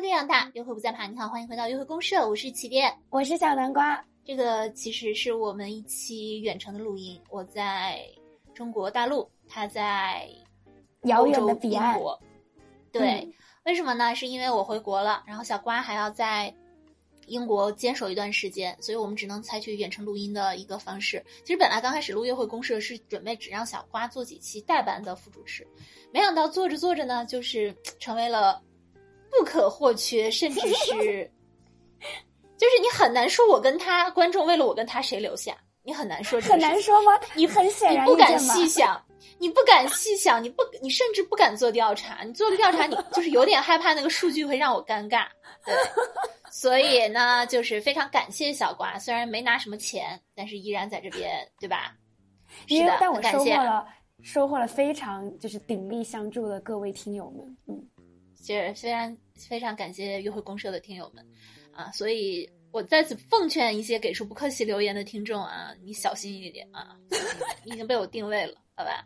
这样大，约会不再怕。你好，欢迎回到约会公社，我是起点，我是小南瓜。这个其实是我们一期远程的录音，我在中国大陆，他在遥远的彼岸。对，为什么呢？是因为我回国了，然后小瓜还要在英国坚守一段时间，所以我们只能采取远程录音的一个方式。其实本来刚开始录约会公社是准备只让小瓜做几期代班的副主持，没想到做着做着呢，就是成为了。不可或缺，甚至是，就是你很难说，我跟他观众为了我跟他谁留下，你很难说这，很难说吗？你很显然你不敢细想，你不敢细想，你不，你甚至不敢做调查。你做了调查，你就是有点害怕那个数据会让我尴尬。对，所以呢，就是非常感谢小瓜，虽然没拿什么钱，但是依然在这边，对吧？是的，但我收获了收获了非常就是鼎力相助的各位听友们，嗯。其实非常非常感谢约会公社的听友们，啊，所以我在此奉劝一些给出不客气留言的听众啊，你小心一点啊，你已经被我定位了，好吧？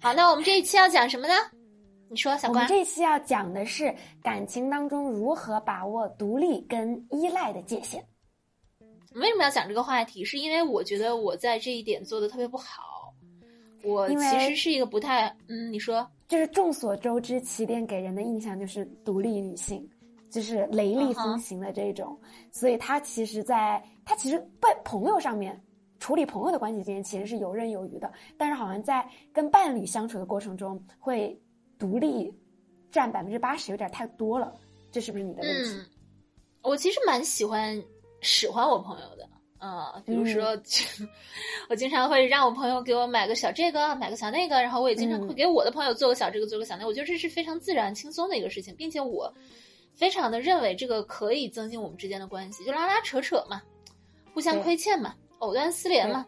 好，那我们这一期要讲什么呢？你说，小关。我们这一期要讲的是感情当中如何把握独立跟依赖的界限。为什么要讲这个话题？是因为我觉得我在这一点做的特别不好，我其实是一个不太……嗯，你说。就是众所周知，起点给人的印象就是独立女性，就是雷厉风行的这种。所以她其实，在她其实在朋友上面处理朋友的关系之间，其实是游刃有余的。但是好像在跟伴侣相处的过程中，会独立占百分之八十，有点太多了。这是不是你的问题？我其实蛮喜欢使唤我朋友的。嗯，比如说，我经常会让我朋友给我买个小这个，买个小那个，然后我也经常会给我的朋友做个小这个，做个小那个。我觉得这是非常自然、轻松的一个事情，并且我非常的认为这个可以增进我们之间的关系，就拉拉扯扯嘛，互相亏欠嘛，藕断丝连嘛。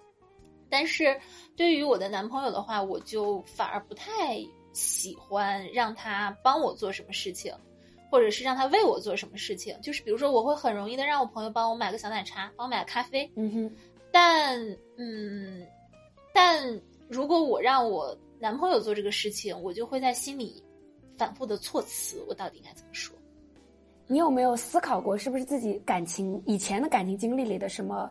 但是对于我的男朋友的话，我就反而不太喜欢让他帮我做什么事情。或者是让他为我做什么事情，就是比如说，我会很容易的让我朋友帮我买个小奶茶，帮我买个咖啡。嗯哼。但嗯，但如果我让我男朋友做这个事情，我就会在心里反复的措辞，我到底应该怎么说？你有没有思考过，是不是自己感情以前的感情经历里的什么，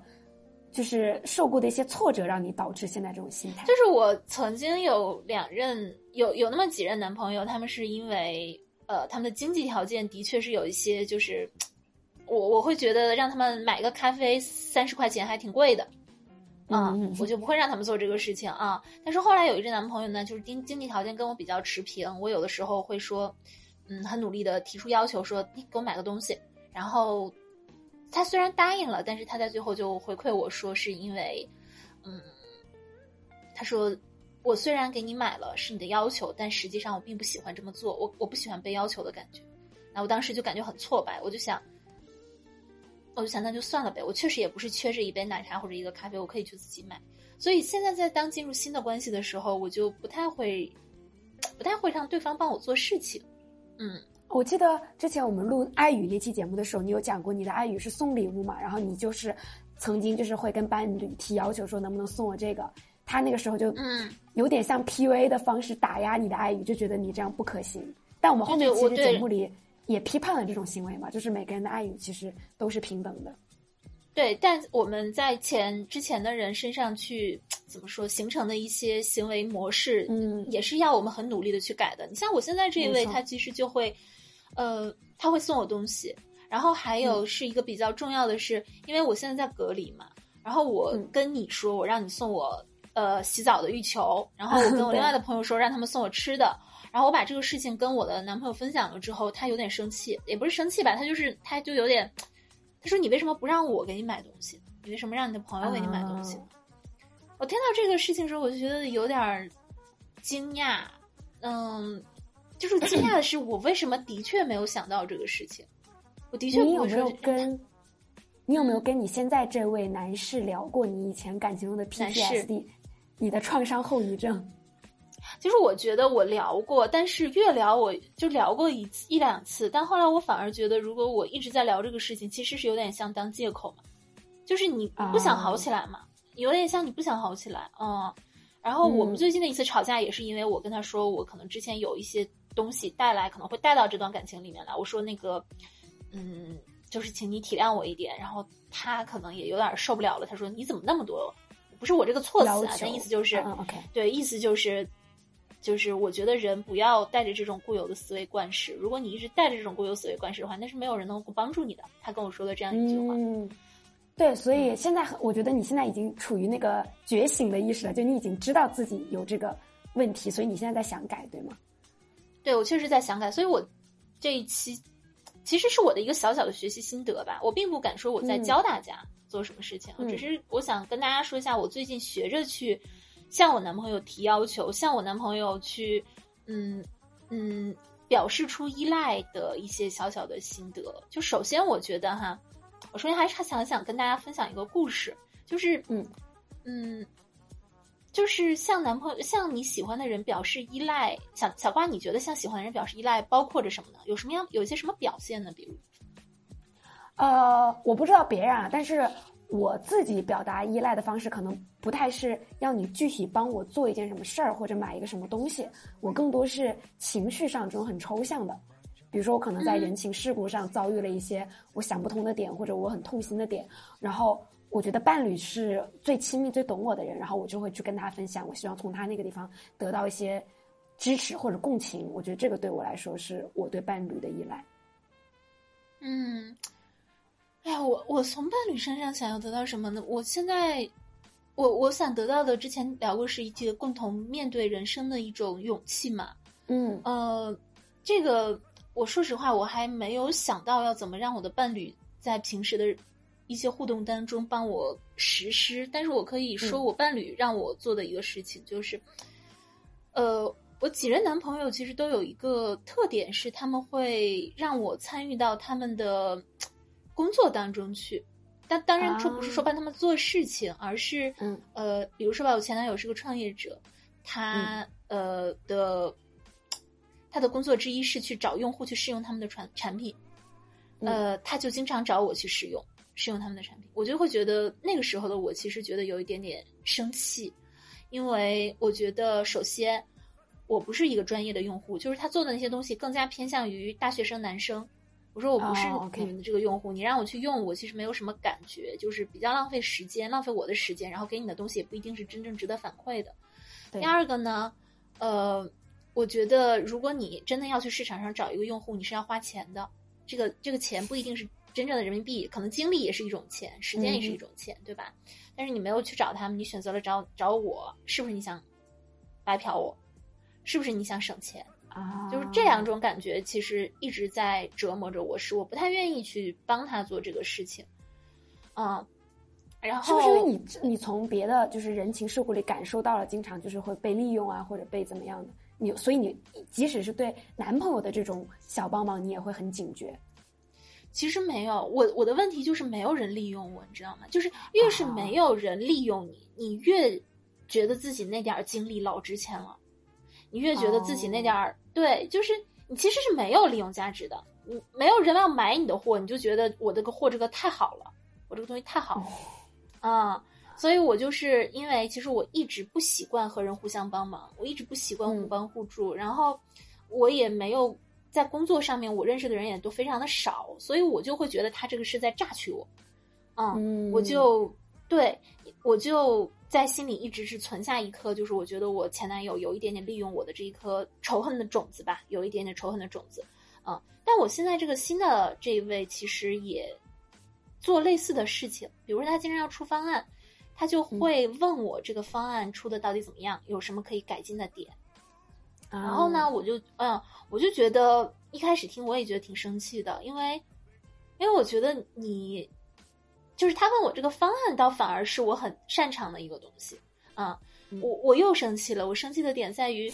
就是受过的一些挫折，让你导致现在这种心态？就是我曾经有两任，有有那么几任男朋友，他们是因为。呃，他们的经济条件的确是有一些，就是我我会觉得让他们买个咖啡三十块钱还挺贵的，啊，我就不会让他们做这个事情啊。但是后来有一任男朋友呢，就是经经济条件跟我比较持平，我有的时候会说，嗯，很努力的提出要求，说你给我买个东西，然后他虽然答应了，但是他在最后就回馈我说是因为，嗯，他说。我虽然给你买了是你的要求，但实际上我并不喜欢这么做。我我不喜欢被要求的感觉。那我当时就感觉很挫败，我就想，我就想那就算了呗。我确实也不是缺这一杯奶茶或者一个咖啡，我可以去自己买。所以现在在当进入新的关系的时候，我就不太会，不太会让对方帮我做事情。嗯，我记得之前我们录爱语那期节目的时候，你有讲过你的爱语是送礼物嘛？然后你就是曾经就是会跟伴侣提要求说能不能送我这个。他那个时候就嗯，有点像 PUA 的方式打压你的爱语，就觉得你这样不可行。但我们后面其实节目里也批判了这种行为嘛，就是每个人的爱语其实都是平等的。对，但我们在前之前的人身上去怎么说形成的一些行为模式，嗯，也是要我们很努力的去改的。你像我现在这一位，他其实就会，呃，他会送我东西，然后还有是一个比较重要的是，因为我现在在隔离嘛，然后我跟你说，我让你送我。呃，洗澡的浴球，然后我跟我 另外的朋友说，让他们送我吃的，然后我把这个事情跟我的男朋友分享了之后，他有点生气，也不是生气吧，他就是他就有点，他说你为什么不让我给你买东西？你为什么让你的朋友给你买东西？我听到这个事情的时候，我就觉得有点惊讶，嗯，就是惊讶的是，我为什么的确没有想到这个事情？我的确，你有没有跟，你有没有跟你现在这位男士聊过你以前感情中的 PTSD？你的创伤后遗症，其实我觉得我聊过，但是越聊我就聊过一次一两次，但后来我反而觉得，如果我一直在聊这个事情，其实是有点像当借口嘛，就是你不想好起来嘛，有点像你不想好起来，嗯。然后我们最近的一次吵架也是因为我跟他说，我可能之前有一些东西带来，可能会带到这段感情里面来。我说那个嗯，就是请你体谅我一点。然后他可能也有点受不了了，他说你怎么那么多？不是我这个措辞啊，但意思就是，OK，对，意思就是。就是我觉得人不要带着这种固有的思维惯式。如果你一直带着这种固有思维惯式的话，那是没有人能够帮助你的。他跟我说了这样一句话。嗯，对，所以现在我觉得你现在已经处于那个觉醒的意识了，就你已经知道自己有这个问题，所以你现在在想改，对吗？对，我确实在想改。所以我这一期其实是我的一个小小的学习心得吧。我并不敢说我在教大家做什么事情，只是我想跟大家说一下，我最近学着去。向我男朋友提要求，向我男朋友去，嗯嗯，表示出依赖的一些小小的心得。就首先，我觉得哈，我首先还是想想跟大家分享一个故事，就是嗯嗯，就是向男朋友、向你喜欢的人表示依赖。小小瓜，你觉得向喜欢的人表示依赖包括着什么呢？有什么样有一些什么表现呢？比如，呃，我不知道别人啊，但是。我自己表达依赖的方式可能不太是要你具体帮我做一件什么事儿或者买一个什么东西，我更多是情绪上这种很抽象的，比如说我可能在人情世故上遭遇了一些我想不通的点或者我很痛心的点，然后我觉得伴侣是最亲密最懂我的人，然后我就会去跟他分享，我希望从他那个地方得到一些支持或者共情，我觉得这个对我来说是我对伴侣的依赖。嗯。我从伴侣身上想要得到什么呢？我现在，我我想得到的，之前聊过是一些共同面对人生的一种勇气嘛。嗯呃，这个我说实话，我还没有想到要怎么让我的伴侣在平时的一些互动当中帮我实施。但是我可以说，我伴侣让我做的一个事情就是，呃，我几任男朋友其实都有一个特点，是他们会让我参与到他们的。工作当中去，但当然这不是说帮他们做事情，而是嗯。呃，比如说吧，我前男友是个创业者，他呃的他的工作之一是去找用户去试用他们的产产品，呃，他就经常找我去试用试用他们的产品，我就会觉得那个时候的我其实觉得有一点点生气，因为我觉得首先我不是一个专业的用户，就是他做的那些东西更加偏向于大学生男生。我说我不是你们的这个用户，你让我去用，我其实没有什么感觉，就是比较浪费时间，浪费我的时间，然后给你的东西也不一定是真正值得反馈的。第二个呢，呃，我觉得如果你真的要去市场上找一个用户，你是要花钱的，这个这个钱不一定是真正的人民币，可能精力也是一种钱，时间也是一种钱，对吧？但是你没有去找他们，你选择了找找我，是不是你想白嫖我？是不是你想省钱？啊，就是这两种感觉，其实一直在折磨着我，是我不太愿意去帮他做这个事情，嗯，然后是不是因为你你从别的就是人情世故里感受到了，经常就是会被利用啊，或者被怎么样的，你所以你即使是对男朋友的这种小帮忙，你也会很警觉。其实没有，我我的问题就是没有人利用我，你知道吗？就是越是没有人利用你，你越觉得自己那点精力老值钱了。你越觉得自己那点儿对，就是你其实是没有利用价值的，你没有人要买你的货，你就觉得我这个货这个太好了，我这个东西太好了，啊，所以我就是因为其实我一直不习惯和人互相帮忙，我一直不习惯互帮互助，然后我也没有在工作上面我认识的人也都非常的少，所以我就会觉得他这个是在榨取我，嗯，我就对我就。在心里一直是存下一颗，就是我觉得我前男友有一点点利用我的这一颗仇恨的种子吧，有一点点仇恨的种子，嗯。但我现在这个新的这一位其实也做类似的事情，比如说他经常要出方案，他就会问我这个方案出的到底怎么样，有什么可以改进的点。然后呢，我就嗯，我就觉得一开始听我也觉得挺生气的，因为因为我觉得你。就是他问我这个方案，倒反而是我很擅长的一个东西啊！我我又生气了，我生气的点在于，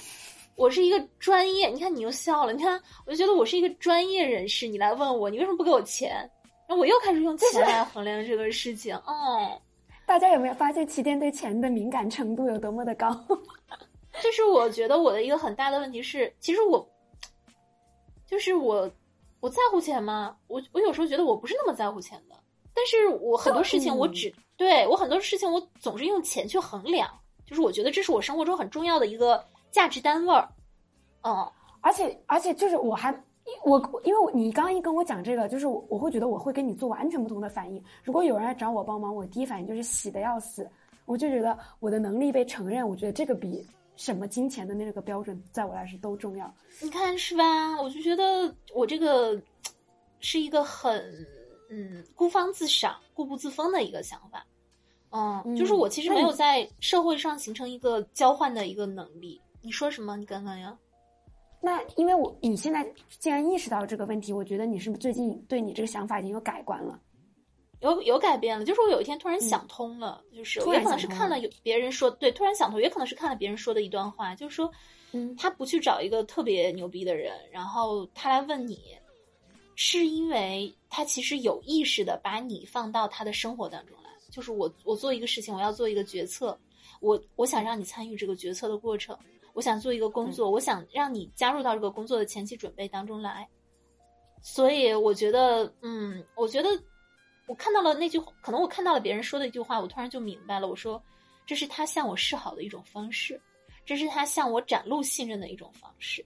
我是一个专业，你看你又笑了，你看我就觉得我是一个专业人士，你来问我，你为什么不给我钱？然后我又开始用钱来衡量这个事情。哦，大家有没有发现起点对钱的敏感程度有多么的高？就是我觉得我的一个很大的问题是，其实我，就是我，我在乎钱吗？我我有时候觉得我不是那么在乎钱的。但是我很多事情，我只对我很多事情，我总是用钱去衡量，就是我觉得这是我生活中很重要的一个价值单位儿，嗯，而且而且就是我还我因为你刚刚一跟我讲这个，就是我我会觉得我会跟你做完全不同的反应。如果有人来找我帮忙，我第一反应就是喜的要死，我就觉得我的能力被承认，我觉得这个比什么金钱的那个标准，在我来说都重要。你看是吧？我就觉得我这个是一个很嗯孤芳自赏、固步自封的一个想法。嗯，就是我其实没有在社会上形成一个交换的一个能力。你说什么？你刚刚呀？那因为我你现在既然意识到这个问题，我觉得你是不是最近对你这个想法已经有改观了？有有改变了，就是我有一天突然想通了，就是也可能是看了有别人说，对，突然想通，也可能是看了别人说的一段话，就是说，嗯，他不去找一个特别牛逼的人，然后他来问你，是因为他其实有意识的把你放到他的生活当中来，就是我我做一个事情，我要做一个决策，我我想让你参与这个决策的过程。我想做一个工作，我想让你加入到这个工作的前期准备当中来，所以我觉得，嗯，我觉得我看到了那句，可能我看到了别人说的一句话，我突然就明白了。我说，这是他向我示好的一种方式，这是他向我展露信任的一种方式。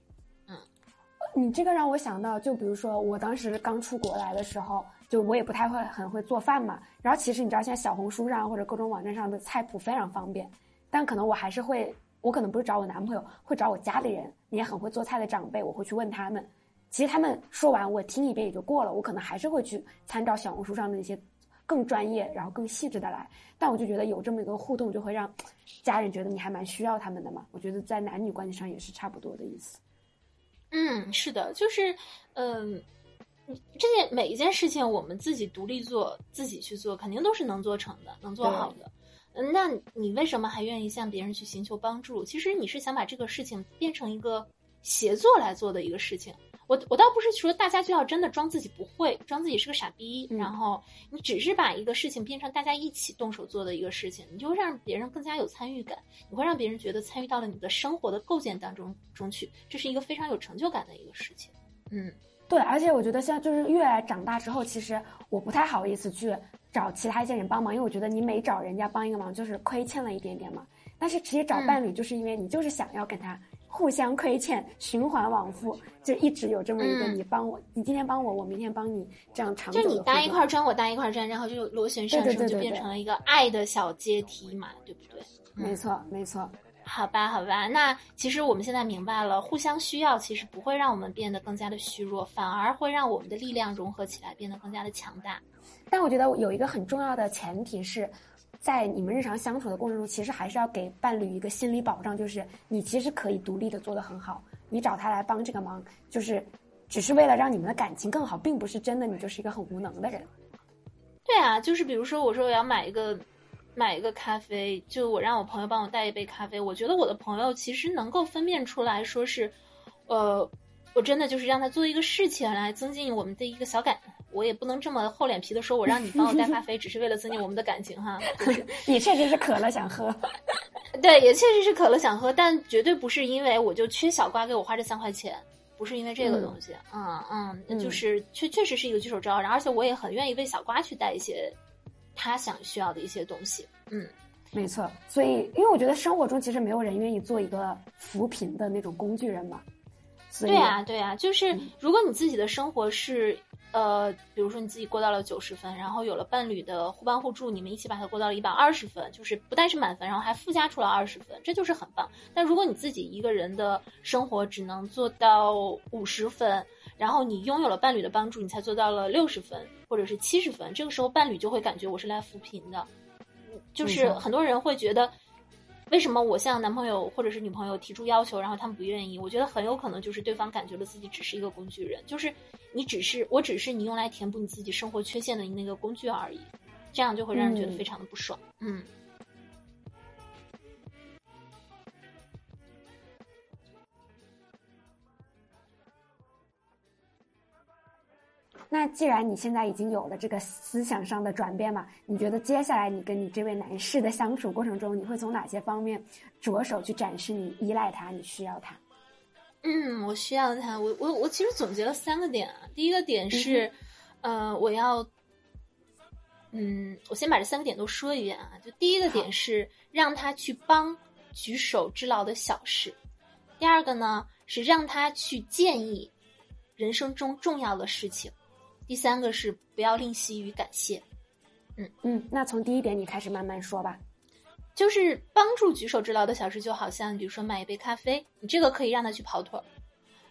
你这个让我想到，就比如说我当时刚出国来的时候，就我也不太会很会做饭嘛。然后其实你知道，现在小红书上或者各种网站上的菜谱非常方便，但可能我还是会。我可能不是找我男朋友，会找我家里人，也很会做菜的长辈，我会去问他们。其实他们说完，我听一遍也就过了。我可能还是会去参照小红书上的那些更专业、然后更细致的来。但我就觉得有这么一个互动，就会让家人觉得你还蛮需要他们的嘛。我觉得在男女关系上也是差不多的意思。嗯，是的，就是，嗯，这件每一件事情，我们自己独立做，自己去做，肯定都是能做成的，能做好的。嗯，那你为什么还愿意向别人去寻求帮助？其实你是想把这个事情变成一个协作来做的一个事情。我我倒不是说大家就要真的装自己不会，装自己是个傻逼，然后你只是把一个事情变成大家一起动手做的一个事情，你就让别人更加有参与感，你会让别人觉得参与到了你的生活的构建当中中去，这是一个非常有成就感的一个事情。嗯，对，而且我觉得像就是越来长大之后，其实我不太好意思去。找其他一些人帮忙，因为我觉得你每找人家帮一个忙，就是亏欠了一点点嘛。但是其实找伴侣，就是因为你就是想要跟他互相亏欠，循环往复，就一直有这么一个你帮我，你今天帮我，我明天帮你，这样长久。就你搭一块砖，我搭一块砖，然后就螺旋上升，就变成了一个爱的小阶梯嘛，对不对？没错，没错。好吧，好吧，那其实我们现在明白了，互相需要其实不会让我们变得更加的虚弱，反而会让我们的力量融合起来，变得更加的强大。但我觉得有一个很重要的前提是，在你们日常相处的过程中，其实还是要给伴侣一个心理保障，就是你其实可以独立的做得很好。你找他来帮这个忙，就是只是为了让你们的感情更好，并不是真的你就是一个很无能的人。对啊，就是比如说我说我要买一个买一个咖啡，就我让我朋友帮我带一杯咖啡，我觉得我的朋友其实能够分辨出来说是，呃，我真的就是让他做一个事情来增进我们的一个小感。我也不能这么厚脸皮的说，我让你帮我带咖啡，只是为了增进我们的感情哈。你确实是渴了想喝，对，也确实是渴了想喝，但绝对不是因为我就缺小瓜给我花这三块钱，不是因为这个东西。嗯嗯，就是确确实是一个举手之劳，而且我也很愿意为小瓜去带一些他想需要的一些东西。嗯，没错。所以，因为我觉得生活中其实没有人愿意做一个扶贫的那种工具人嘛。对啊，对啊，就是如果你自己的生活是。呃，比如说你自己过到了九十分，然后有了伴侣的互帮互助，你们一起把它过到了一百二十分，就是不但是满分，然后还附加出了二十分，这就是很棒。但如果你自己一个人的生活只能做到五十分，然后你拥有了伴侣的帮助，你才做到了六十分或者是七十分，这个时候伴侣就会感觉我是来扶贫的，就是很多人会觉得。为什么我向男朋友或者是女朋友提出要求，然后他们不愿意？我觉得很有可能就是对方感觉了自己只是一个工具人，就是你只是我只是你用来填补你自己生活缺陷的那个工具而已，这样就会让人觉得非常的不爽。嗯。那既然你现在已经有了这个思想上的转变嘛，你觉得接下来你跟你这位男士的相处过程中，你会从哪些方面着手去展示你依赖他，你需要他？嗯，我需要他。我我我其实总结了三个点啊。第一个点是，呃，我要，嗯，我先把这三个点都说一遍啊。就第一个点是让他去帮举手之劳的小事，第二个呢是让他去建议。人生中重要的事情。第三个是不要吝惜于感谢。嗯嗯，那从第一点你开始慢慢说吧。就是帮助举手之劳的小事，就好像比如说买一杯咖啡，你这个可以让他去跑腿儿。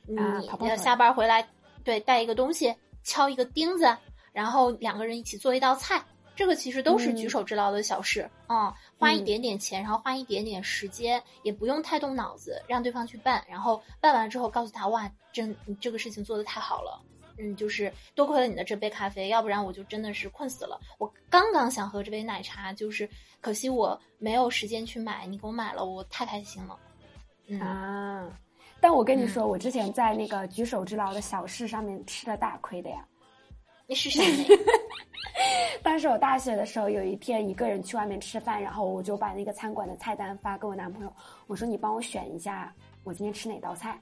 你下班回来，对，带一个东西，敲一个钉子，然后两个人一起做一道菜，这个其实都是举手之劳的小事啊。花一点点钱，然后花一点点时间，也不用太动脑子，让对方去办，然后办完之后告诉他，哇，真你这个事情做的太好了。嗯，就是多亏了你的这杯咖啡，要不然我就真的是困死了。我刚刚想喝这杯奶茶，就是可惜我没有时间去买，你给我买了，我太开心了。啊！但我跟你说，我之前在那个举手之劳的小事上面吃了大亏的呀。你是谁？当时我大学的时候，有一天一个人去外面吃饭，然后我就把那个餐馆的菜单发给我男朋友，我说你帮我选一下，我今天吃哪道菜。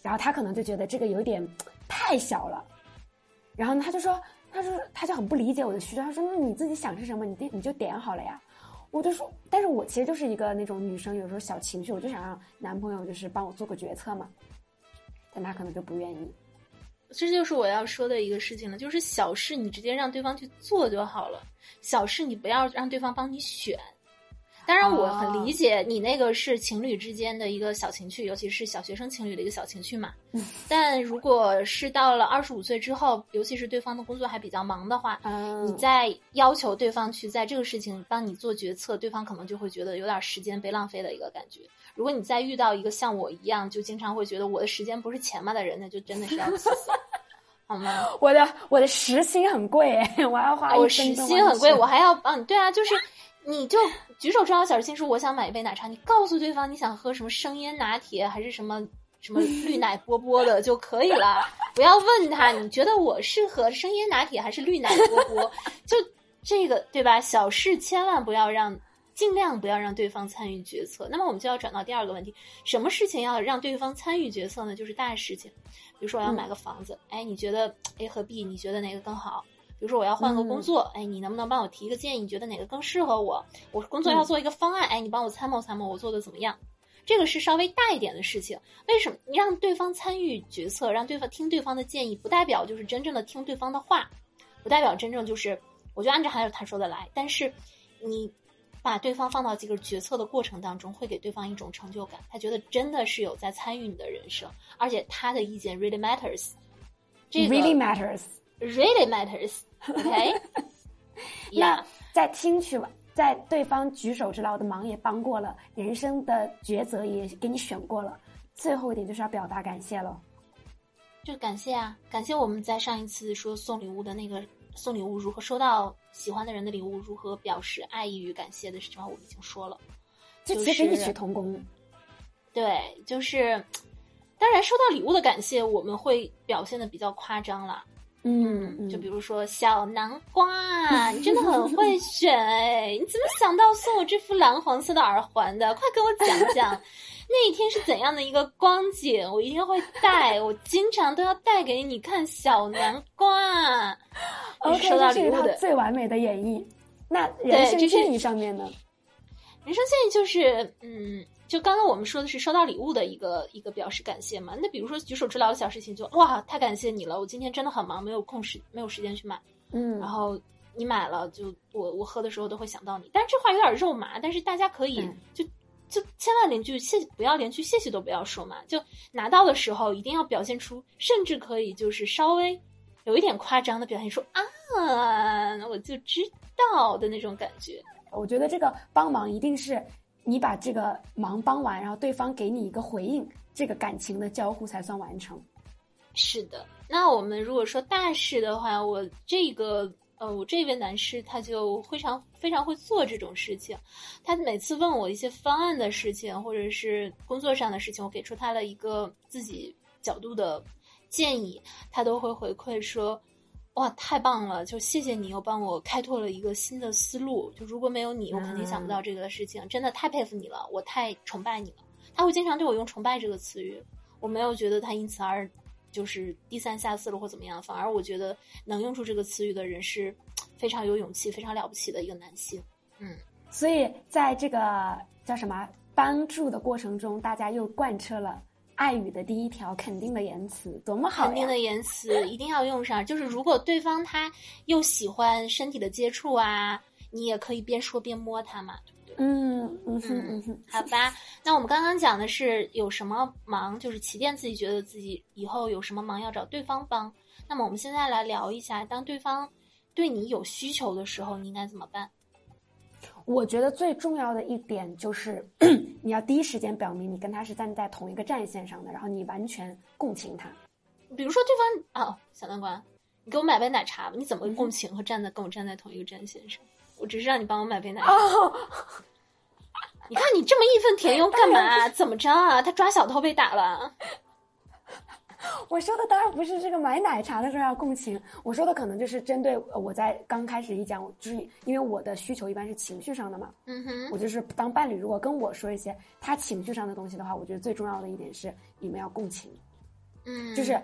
然后他可能就觉得这个有点太小了，然后呢，他就说，他说他就很不理解我的需求，他说那你自己想吃什么，你点你就点好了呀。我就说，但是我其实就是一个那种女生，有时候小情绪，我就想让男朋友就是帮我做个决策嘛，但他可能就不愿意。这就是我要说的一个事情了，就是小事你直接让对方去做就好了，小事你不要让对方帮你选。当然，我很理解你那个是情侣之间的一个小情趣，尤其是小学生情侣的一个小情趣嘛。但如果是到了二十五岁之后，尤其是对方的工作还比较忙的话，你再要求对方去在这个事情帮你做决策，对方可能就会觉得有点时间被浪费的一个感觉。如果你再遇到一个像我一样，就经常会觉得我的时间不是钱嘛的人，那就真的是要气死，好吗？我的我的时薪很贵，我要花我时薪很贵，我还要帮你。对啊，就是。你就举手之劳小事情，说我想买一杯奶茶，你告诉对方你想喝什么生椰拿铁还是什么什么绿奶 波波的就可以了，不要问他你觉得我适合生椰拿铁还是绿奶波波，就这个对吧？小事千万不要让，尽量不要让对方参与决策。那么我们就要转到第二个问题，什么事情要让对方参与决策呢？就是大事情，比如说我要买个房子，哎，你觉得 A 和 B，你觉得哪个更好？比如说我要换个工作，哎，你能不能帮我提一个建议？你觉得哪个更适合我？我工作要做一个方案，哎，你帮我参谋参谋，我做的怎么样？这个是稍微大一点的事情。为什么？你让对方参与决策，让对方听对方的建议，不代表就是真正的听对方的话，不代表真正就是我就按照他他说的来。但是你把对方放到这个决策的过程当中，会给对方一种成就感，他觉得真的是有在参与你的人生，而且他的意见 really matters。这个 really matters。Really matters, OK？那在听取完，在对方举手之劳的忙也帮过了，人生的抉择也给你选过了，最后一点就是要表达感谢了。就感谢啊，感谢我们在上一次说送礼物的那个送礼物如何收到喜欢的人的礼物如何表示爱意与感谢的事情，我们已经说了，就其实异曲同工。对，就是当然收到礼物的感谢，我们会表现的比较夸张了。嗯，就比如说小南瓜，你真的很会 选哎！你怎么想到送我这副蓝黄色的耳环的？快给我讲讲，那一天是怎样的一个光景？我一定会带，我经常都要带给你看。小南瓜，OK，这是他最完美的演绎。那人生建议上面呢？人生建议就是，嗯。就刚刚我们说的是收到礼物的一个一个表示感谢嘛？那比如说举手之劳的小事情，就哇，太感谢你了！我今天真的很忙，没有空时，没有时间去买。嗯，然后你买了，就我我喝的时候都会想到你。但是这话有点肉麻，但是大家可以就就千万连句谢不要连句谢谢都不要说嘛。就拿到的时候一定要表现出，甚至可以就是稍微有一点夸张的表现，说啊，我就知道的那种感觉。我觉得这个帮忙一定是。你把这个忙帮完，然后对方给你一个回应，这个感情的交互才算完成。是的，那我们如果说大事的话，我这个呃，我这位男士他就非常非常会做这种事情。他每次问我一些方案的事情，或者是工作上的事情，我给出他了一个自己角度的建议，他都会回馈说。哇，太棒了！就谢谢你又帮我开拓了一个新的思路。就如果没有你，我肯定想不到这个事情。真的太佩服你了，我太崇拜你了。他会经常对我用“崇拜”这个词语，我没有觉得他因此而就是低三下四了或怎么样，反而我觉得能用出这个词语的人是非常有勇气、非常了不起的一个男性。嗯，所以在这个叫什么帮助的过程中，大家又贯彻了爱语的第一条肯定的言辞，多么好肯定的言辞一定要用上。就是如果对方他又喜欢身体的接触啊，你也可以边说边摸他嘛，对不对？嗯嗯哼嗯哼，好吧。那我们刚刚讲的是有什么忙，就是起点自己觉得自己以后有什么忙要找对方帮。那么我们现在来聊一下，当对方对你有需求的时候，你应该怎么办？我觉得最重要的一点就是，你要第一时间表明你跟他是站在同一个战线上的，然后你完全共情他。比如说对方哦，小南瓜，你给我买杯奶茶吧，你怎么嗯共情和站在跟我站在同一个战线上？我只是让你帮我买杯奶茶。哦，你看你这么义愤填 膺干嘛？怎么着啊？他抓小偷被打了。我说的当然不是这个买奶茶的时候要共情，我说的可能就是针对呃我在刚开始一讲，就是因为我的需求一般是情绪上的嘛，嗯哼，我就是当伴侣如果跟我说一些他情绪上的东西的话，我觉得最重要的一点是你们要共情，嗯，就是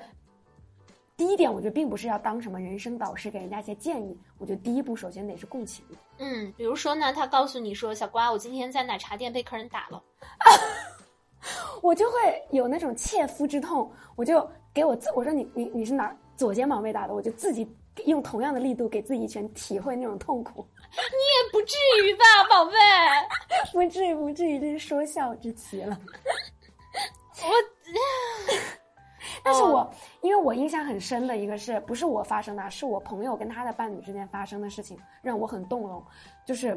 第一点，我觉得并不是要当什么人生导师给人家一些建议，我觉得第一步首先得是共情。嗯，比如说呢，他告诉你说，小瓜，我今天在奶茶店被客人打了。我就会有那种切肤之痛，我就给我自我说你你你是哪儿左肩膀被打的，我就自己用同样的力度给自己一拳，体会那种痛苦。你也不至于吧，宝贝。不至于不至于，这是说笑之极了。我，但是我、因为我印象很深的一个是不是我发生的啊，是我朋友跟他的伴侣之间发生的事情，让我很动容。就是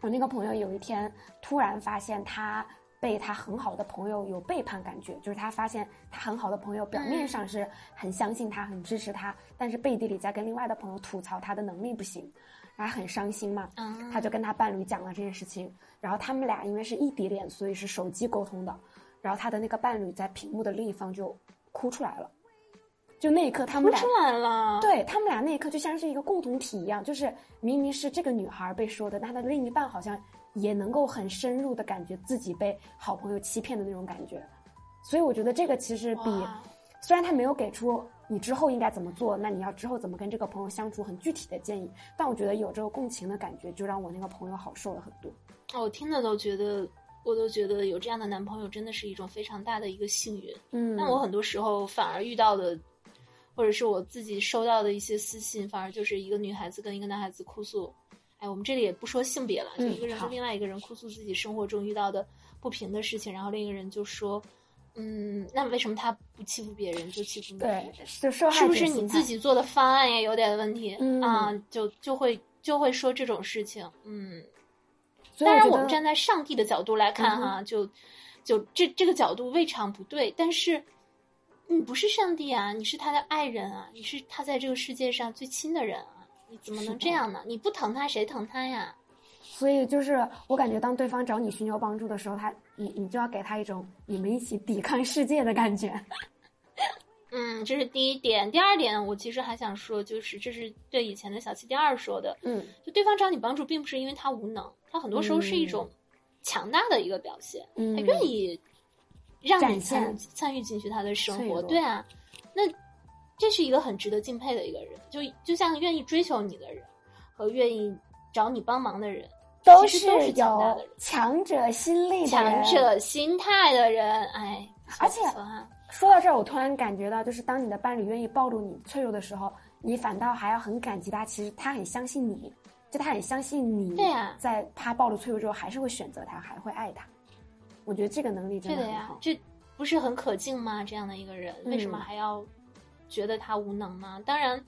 我那个朋友有一天突然发现他被他很好的朋友有背叛感觉，就是他发现他很好的朋友表面上是很相信他、很支持他，但是背地里在跟另外的朋友吐槽他的能力不行，然后很伤心嘛。嗯，他就跟他伴侣讲了这件事情，然后他们俩因为是异地恋，所以是手机沟通的，然后他的那个伴侣在屏幕的另一方就哭出来了，就那一刻他们俩哭出来了。，对他们俩那一刻就像是一个共同体一样，就是明明是这个女孩被说的，但她的另一半好像也能够很深入的感觉自己被好朋友欺骗的那种感觉，所以我觉得这个其实比虽然他没有给出你之后应该怎么做，那你要之后怎么跟这个朋友相处很具体的建议，但我觉得有这个共情的感觉，就让我那个朋友好受了很多。我听了都觉得，我都觉得有这样的男朋友真的是一种非常大的一个幸运。嗯，但我很多时候反而遇到的，或者是我自己收到的一些私信，反而就是一个女孩子跟一个男孩子哭诉。哎，我们这里也不说性别了，就嗯一个人好跟另外一个人哭诉自己生活中遇到的不平的事情，然后另一个人就说：“嗯，那为什么他不欺负别人就欺负你？对，就受害是不是你自己做的方案也有点问题、嗯啊？就就会就会说这种事情，嗯。当然，我们站在上帝的角度来看嗯哈，就就这这个角度未尝不对，但是你不是上帝啊，你是他的爱人啊，你是他在这个世界上最亲的人啊，你怎么能这样呢？你不疼他，谁疼他呀？所以就是我感觉，当对方找你寻求帮助的时候，他你你就要给他一种你们一起抵抗世界的感觉。嗯，这是第一点。第二点，我其实还想说，就是这是对以前的小七第二说的，嗯就对方找你帮助，并不是因为他无能，他很多时候是一种强大的一个表现，嗯，他愿意让你参参与进去他的生活。对啊，那这是一个很值得敬佩的一个人，就就像愿意追求你的人和愿意找你帮忙的人，都是有强者心力强者心态的人，哎，而且说到这儿，我突然感觉到，就是当你的伴侣愿意暴露你脆弱的时候，你反倒还要很感激他。其实他很相信你，就他很相信你。对呀在他暴露脆弱之后，还是会选择他，还会爱他。我觉得这个能力真对的很好，。这不是很可敬吗？这样的一个人，为什么嗯还要觉得他无能吗？当然，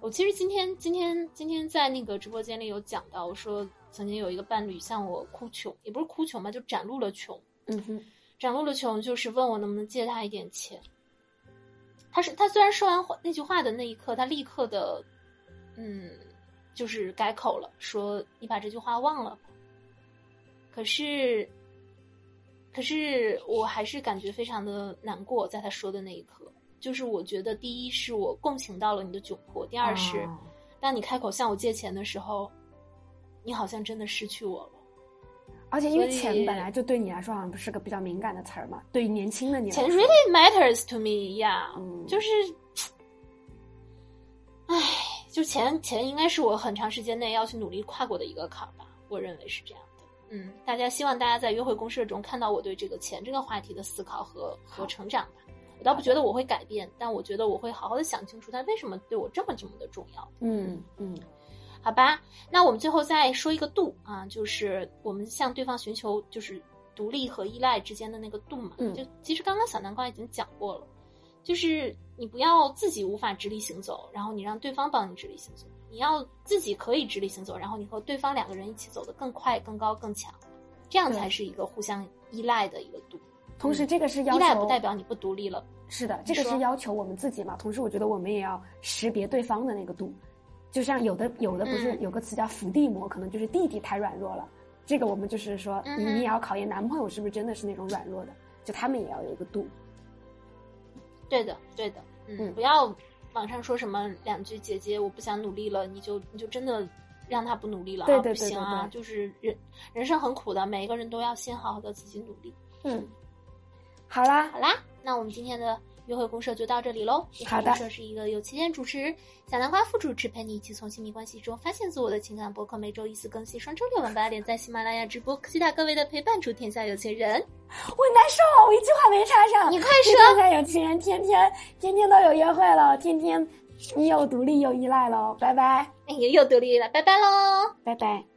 我其实今天今天今天在那个直播间里有讲到，我说曾经有一个伴侣向我哭穷，也不是哭穷吧，就展露了穷。嗯哼，展露了穷，就是问我能不能借他一点钱。他是他虽然说完话那句话的那一刻，他立刻的，嗯，就是改口了，说你把这句话忘了吧。可是，可是我还是感觉非常的难过，在他说的那一刻，就是我觉得第一是我共情到了你的窘迫，第二是、哦当你开口向我借钱的时候，你好像真的失去我了。而且因为钱本来就对你来说好像不是个比较敏感的词儿嘛，对于年轻的你来钱 really matters to me 呀、嗯就是，唉，就钱钱应该是我很长时间内要去努力跨过的一个坎儿吧，我认为是这样的。嗯，大家希望大家在约会公社中看到我对这个钱这个话题的思考和和成长吧。我倒不觉得我会改变，但我觉得我会好好的想清楚它为什么对我这么这么的重要。嗯嗯，好吧，那我们最后再说一个度啊，就是我们向对方寻求就是独立和依赖之间的那个度嘛。嗯就其实刚刚小南瓜已经讲过了，就是你不要自己无法直立行走，然后你让对方帮你直立行走，你要自己可以直立行走，然后你和对方两个人一起走得更快、更高、更强，这样才是一个互相依赖的一个度。同时这个是要求依赖不代表你不独立了。是的，这个是要求我们自己嘛。同时，我觉得我们也要识别对方的那个度。就像有的有的不是嗯有个词叫伏地魔，可能就是弟弟太软弱了。这个我们就是说，你也要考验男朋友是不是真的是那种软弱的，就他们也要有一个度。对的，对的，嗯，嗯不要网上说什么两句“姐姐我不想努力了”，你就你就真的让他不努力了啊？对对对不行啊！对对就是人人生很苦的，每一个人都要先好好的自己努力。嗯，好啦，好啦，那我们今天的约会公社就到这里喽。约好的会公社是一个由期间主持、小南瓜副主持陪你一起从亲密关系中发现自我的情感博客，每周一次更新，双周六晚八点在喜马拉雅直播，期待各位的陪伴，祝天下有情人。我难受，我一句话没插上。你快说天下有情人，天天天天都有约会了，天天你有独立又依赖了，拜拜，哎呀，又独立了，拜拜喽。拜拜。